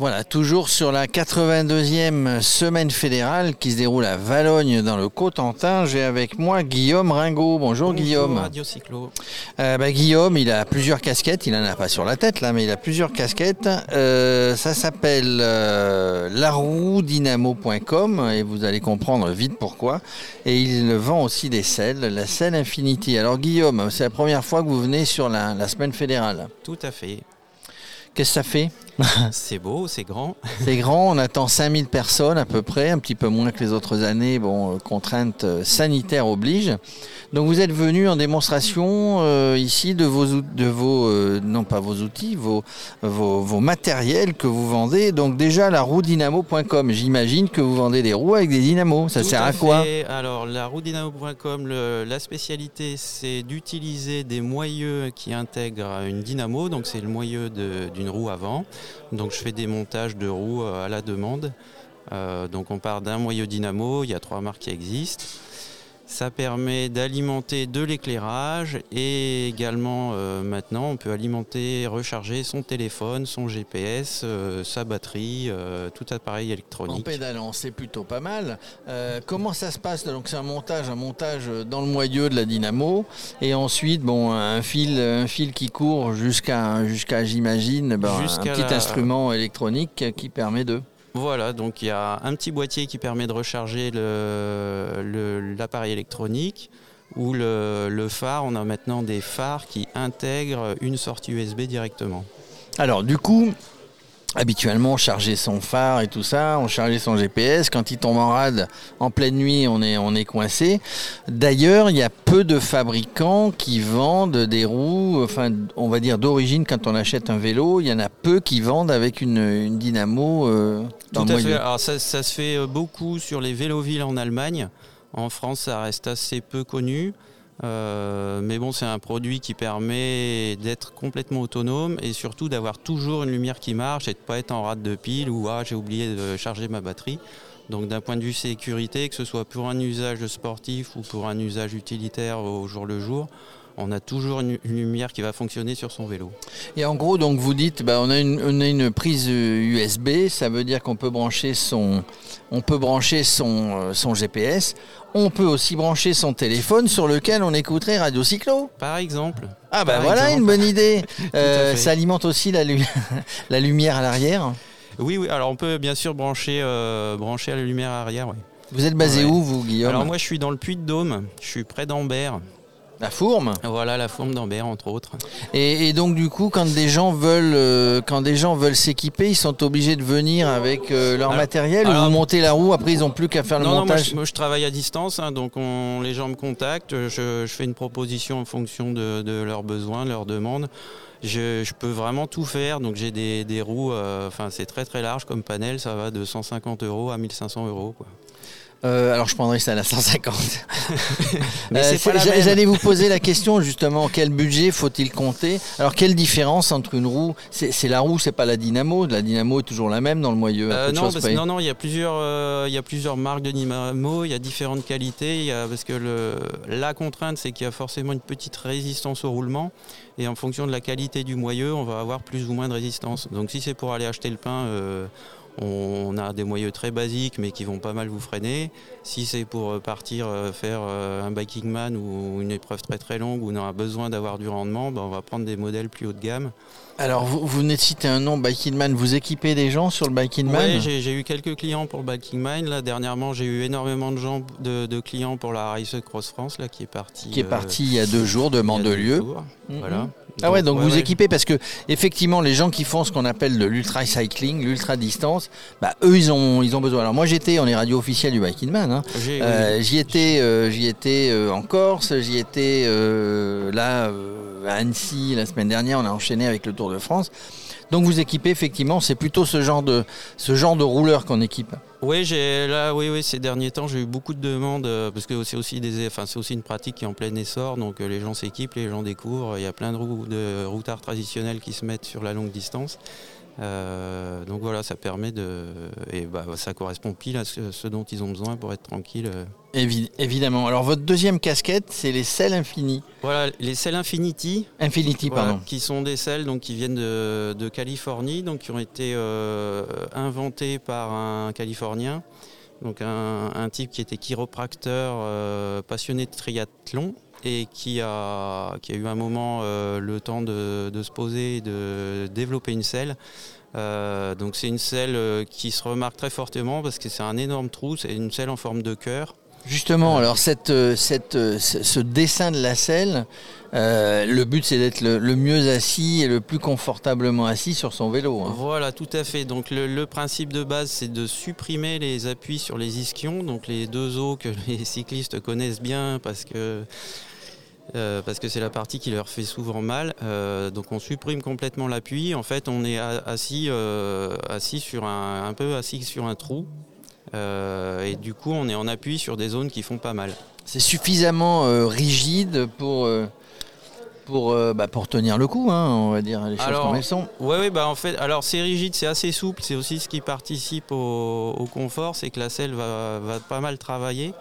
Voilà, toujours sur la 82e semaine fédérale qui se déroule à Valogne dans le Cotentin. J'ai avec moi Guillaume Ringot. Bonjour, Guillaume. Radio Cyclo. Euh, bah, Guillaume, il a plusieurs casquettes. Il en a pas sur la tête là, mais il a plusieurs casquettes. Euh, ça s'appelle euh, laroudynamo.com et vous allez comprendre vite pourquoi. Et il vend aussi des selles, la selle Infinity. Alors Guillaume, c'est la première fois que vous venez sur la, la semaine fédérale. Tout à fait. Qu'est-ce que ça fait? C'est beau, c'est grand. C'est grand, on attend 5000 personnes à peu près, un petit peu moins que les autres années, bon, euh, contraintes euh, sanitaires obligent. Donc vous êtes venu en démonstration euh, ici de vos, de vos euh, non pas vos outils, vos, vos, vos matériels que vous vendez. Donc déjà la roue dynamo.com, j'imagine que vous vendez des roues avec des dynamos. Ça Tout sert à, quoi? Alors, la roudynamo.com, le- la spécialité, c'est d'utiliser des moyeux qui intègrent une dynamo. Donc, c'est le moyeu de- roue avant. Donc, je fais des montages de roues euh, à la demande. Euh, donc, on part d'un moyeu dynamo. Il y a trois marques qui existent. Ça permet d'alimenter de l'éclairage et également euh, maintenant on peut alimenter, recharger son téléphone, son GPS, euh, sa batterie, euh, tout appareil En électronique. pédalant, c'est plutôt pas mal. Comment ça se passe? Donc c'est un montage, un montage dans le moyeu de la dynamo, et ensuite bon un fil, un fil qui court jusqu'à jusqu'à j'imagine ben, un petit la- instrument électronique qui permet de. Voilà, donc il y a un petit boîtier qui permet de recharger l'appareil électronique ou le phare. On a maintenant des phares qui intègrent une sortie USB directement. Alors du coup. Habituellement, charger son phare et tout ça, on chargeait son GPS. Quand il tombe en rade en pleine nuit, on est, on est coincé. D'ailleurs, il y a peu de fabricants qui vendent des roues, enfin, on va dire d'origine, quand on achète un vélo, il y en a peu qui vendent avec une, une dynamo euh, dans Tout à fait. Alors ça, ça se fait euh, beaucoup sur les vélovilles en Allemagne. En France, ça reste assez peu connu. Euh, mais bon, c'est un produit qui permet d'être complètement autonome et surtout d'avoir toujours une lumière qui marche et de ne pas être en rate de pile ou ah, j'ai oublié de charger ma batterie. Donc d'un point de vue sécurité, que ce soit pour un usage sportif ou pour un usage utilitaire au jour le jour, on a toujours une, une lumière qui va fonctionner sur son vélo. Et en gros, donc vous dites, bah, on, a une, on a une prise euh, USB, ça veut dire qu'on peut brancher son, on peut brancher son, euh, son GPS. On peut aussi brancher son téléphone sur lequel on écouterait Radio Cyclo. Par exemple. Ah bah Par voilà exemple. une bonne idée. Euh, ça alimente aussi la, lu- la lumière à l'arrière. Oui, oui. Alors on peut bien sûr brancher, euh, brancher à la lumière arrière. Vous êtes basé Ouais. où vous, Guillaume? Alors moi je suis dans le Puy-de-Dôme, je suis près d'Ambert. La Fourme. Voilà la forme d'Ambert entre autres. Et, et donc du coup, quand des gens veulent, euh, quand des gens veulent s'équiper, ils sont obligés de venir avec euh, leur Alors- matériel ou alors- vous montez la roue. Après, ils n'ont plus qu'à faire le non, non, moi montage. je, moi, je travaille à distance, hein, donc on- les gens me contactent, je, je fais une proposition en fonction de, de leurs besoins, de leurs demandes. Je, je peux vraiment tout faire, donc j'ai des, des roues, euh, enfin c'est très très large comme panel, ça va de 150 euros à 1500 euros. quoi. Euh, alors je prendrai ça à la 150. Mais Euh. J'allais vous poser la question justement, quel budget faut-il compter? Alors quelle différence entre une roue C'est la roue, c'est pas la dynamo? La dynamo est toujours la même dans le moyeu. Euh, non, parce- non, non, il y a plusieurs, euh, il y a plusieurs marques de dynamo, il y a différentes qualités. Il y a, parce que le, la contrainte, c'est qu'il y a forcément une petite résistance au roulement, et en fonction de la qualité du moyeu, on va avoir plus ou moins de résistance. Donc, si c'est pour aller acheter le pain, euh, on a des moyeux très basiques, mais qui vont pas mal vous freiner. Si c'est pour euh, partir euh, faire euh, un biking man ou une épreuve très très longue où on aura besoin d'avoir du rendement, ben, on va prendre des modèles plus haut de gamme. Alors vous, vous venez de citer un nom, Biking Man. Vous équipez des gens sur le Biking Man Ouais, j'ai eu quelques clients pour le Biking Mind. Là, dernièrement, j'ai eu énormément de gens, de, de clients pour la Race Cross France, là, qui est partie. qui est euh, parti il y a deux jours de Mandelieu. Mhm. Voilà. Ah ouais, donc vous ouais, équipez parce que effectivement les gens qui font ce qu'on appelle de l'ultra cycling, l'ultra distance, bah eux ils ont ils ont besoin. Alors moi j'étais, on est radio officielle du Biking Man. hein. Euh, j'y étais, euh, j'y étais euh, en Corse, j'y étais là à Annecy la semaine dernière. On a enchaîné avec le Tour de France. Donc vous équipez effectivement, c'est plutôt ce genre de ce genre de rouleur qu'on équipe. Oui, j'ai là, oui, oui, ces derniers temps, j'ai eu beaucoup de demandes parce que c'est aussi des, enfin, c'est aussi une pratique qui est en plein essor, donc les gens s'équipent, les gens découvrent. Il y a plein de routards traditionnels qui se mettent sur la longue distance. Euh, donc voilà, ça permet de. Et bah, ça correspond pile à ce, dont ils ont besoin pour être tranquille. évidemment. Alors votre deuxième casquette, c'est les selles Infini. Voilà, les selles Infinity. Infinity, pardon. Qui sont des selles donc, qui viennent de, Californie, donc qui ont été euh, inventées par un Californien. Donc un, type qui était chiropracteur euh, passionné de triathlon et qui a, eu un moment euh, le temps de, se poser et de développer une selle. Euh, donc c'est une selle euh, qui se remarque très fortement parce que c'est un énorme trou, c'est une selle en forme de cœur. Justement, alors cette, cette, ce dessin de la selle, le but c'est d'être le, mieux assis et le plus confortablement assis sur son vélo. Hein. Voilà, tout à fait. Donc le, principe de base c'est de supprimer les appuis sur les ischions, donc les deux os que les cyclistes connaissent bien parce que euh, c'est la partie qui leur fait souvent mal. Euh, donc on supprime complètement l'appui. En fait, on est assis, euh, assis sur un, peu assis sur un trou. Et du coup, on est en appui sur des zones qui font pas mal. C'est suffisamment rigide pour pour, bah, pour tenir le coup, hein, on va dire les choses comme elles sont. Oui, ouais, bah en fait, alors c'est rigide, c'est assez souple, c'est aussi ce qui participe au, au confort, c'est que la selle va, va, pas mal travailler.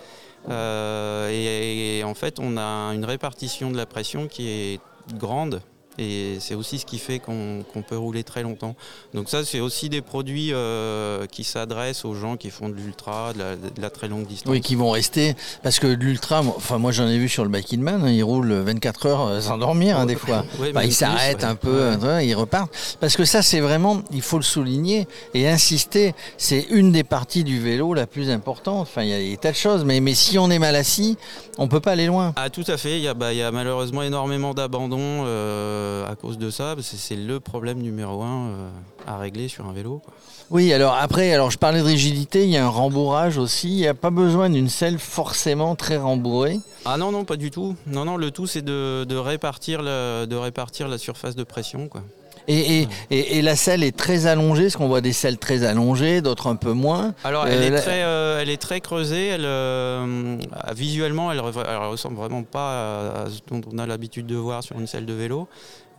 Euh, et, en fait, on a une répartition de la pression qui est grande et c'est aussi ce qui fait qu'on peut rouler très longtemps. Donc ça, c'est aussi des produits euh, qui s'adressent aux gens qui font de l'ultra, de, la très longue distance. Oui, qui vont rester, parce que l'ultra, enfin moi j'en ai vu sur le Bike Man, hein, ils roulent 24 heures euh, sans dormir hein, des fois. ils s'arrêtent un peu, ils repartent. Parce que ça, c'est vraiment, il faut le souligner et insister, c'est une des parties du vélo la plus importante. Enfin, il y a des tas de choses, mais, mais si on est mal assis, on peut pas aller loin. Ah, tout à fait. Il y a, bah, y a malheureusement énormément d'abandon. Euh, euh, à cause de ça, c'est le problème numéro un euh, à régler sur un vélo. Oui, alors après, alors je parlais de rigidité, il y a un rembourrage aussi. Il n'y a pas besoin d'une selle forcément très rembourrée. Ah non, non, pas du tout. Non, non, le tout c'est de, répartir de répartir la surface de pression. Quoi. Et, et, la selle est très allongée, parce qu'on voit des selles très allongées, d'autres un peu moins. Alors elle, est, euh, très, euh, elle est très creusée, elle, euh, visuellement elle, ne ressemble vraiment pas à, ce dont on a l'habitude de voir sur une selle de vélo.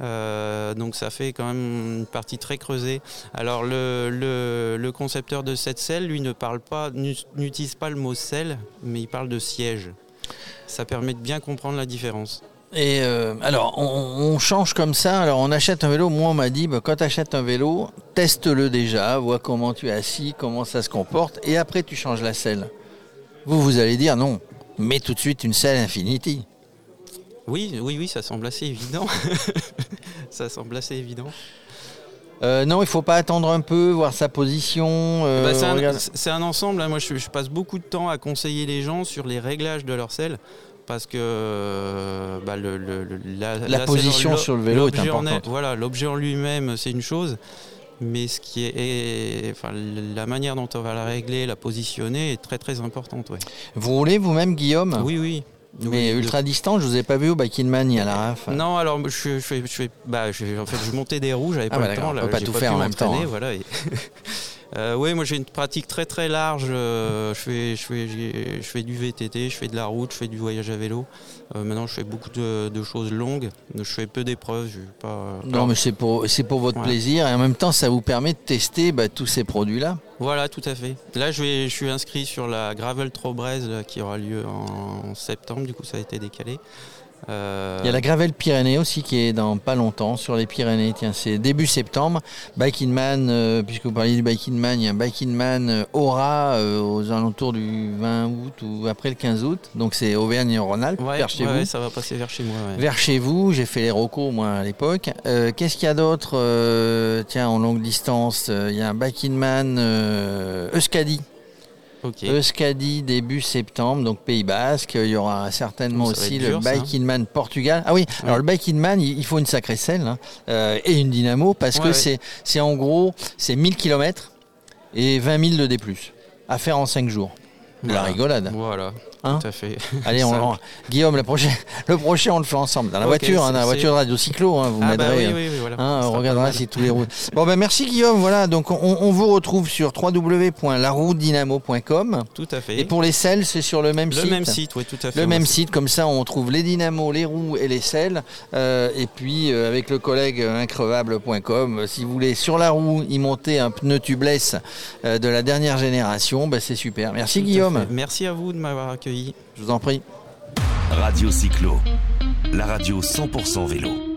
donc ça fait quand même une partie très creusée. Alors le, le, concepteur de cette selle, lui, ne parle pas, n'utilise pas le mot selle, mais il parle de siège. Ça permet de bien comprendre la différence. Et euh, alors, on, change comme ça. Alors, on achète un vélo. Moi, on m'a dit, bah, quand tu achètes un vélo, teste-le déjà, vois comment tu es assis, comment ça se comporte, et après, tu changes la selle. Vous, vous allez dire non, mets tout de suite une selle Infinity. Oui, oui, oui, ça semble assez évident. ça semble assez évident. Euh, non, il faut pas attendre un peu, voir sa position. Euh, bah, c'est un, ensemble. Hein. Moi, je, je, passe beaucoup de temps à conseiller les gens sur les réglages de leur selle parce que euh, bah, le, la, position sur le vélo est importante. voilà, l'objet en lui-même, c'est une chose, mais ce qui est, enfin, la manière dont on va la régler, la positionner est très très importante. Vous roulez vous-même, Guillaume? Oui, oui. Mais ultra distant, je vous ai pas vu au Backman ni à la RAF. Non, alors je, je, je, bah, je, en fait, je montais des roues, j'avais ah pas le temps. Là, on peut pas tout faire en même temps. Hein. Voilà, Euh, oui, moi j'ai une pratique très très large. Euh, je, fais, je, fais, je fais du VTT, je fais de la route, je fais du voyage à vélo. Euh, maintenant je fais beaucoup de, choses longues. Je fais peu d'épreuves. Pas, non, mais c'est pour, pour votre plaisir et en même temps ça vous permet de tester bah, tous ces produits-là. Voilà, tout à fait. Là je, vais, je suis inscrit sur la Gravel Trobrez qui aura lieu en septembre. Du coup ça a été décalé. Euh, il y a la Gravel Pyrénées aussi qui est dans pas longtemps sur les Pyrénées. Tiens, c'est début septembre. Bike in Man, euh, puisque vous parliez du Bike in Man, il y a un Bike in Man euh, Aura aux alentours du 20 août ou après le 15 août. Donc c'est Auvergne-Rhône-Alpes, vers chez vous. ça va passer vers chez moi. Vers chez vous, j'ai fait les rocos moi à l'époque. Qu'est-ce qu'il y a d'autre Tiens, en longue distance, il y a un Bike in Man Euskadi Euskadi début septembre, donc Pays Basque. Il y aura certainement aussi le Bike in Man Portugal. Ah oui, alors le Bike in Man, il faut une sacrée selle hein, euh, et une dynamo parce que c'est en gros c'est 1000 km et 20 000 de D+. À faire en 5 jours. La rigolade. Voilà. Hein Tout à fait. Allez, on, on- Guillaume, le prochain, le prochain, on le fait ensemble. Dans la voiture, hein, dans la voiture de Radio Cyclo, hein, vous Ah bah oui, oui, oui, voilà. On regardera si tous les routes. Bon ben merci Guillaume. Voilà donc on, on vous retrouve sur www.laroudynamo.com Tout à fait. et pour les selles c'est sur le même le site. même site, oui, tout à fait. Le même site, comme ça on trouve les dynamos, les roues et les selles. Euh, et puis euh, avec le collègue euh, increvable.com, si vous voulez sur la roue y monter un pneu tubeless euh, de la dernière génération, ben, c'est super. Merci Tout Guillaume. Merci à vous de m'avoir accueilli. Je vous en prie. Radio Cyclo, la radio 100% vélo.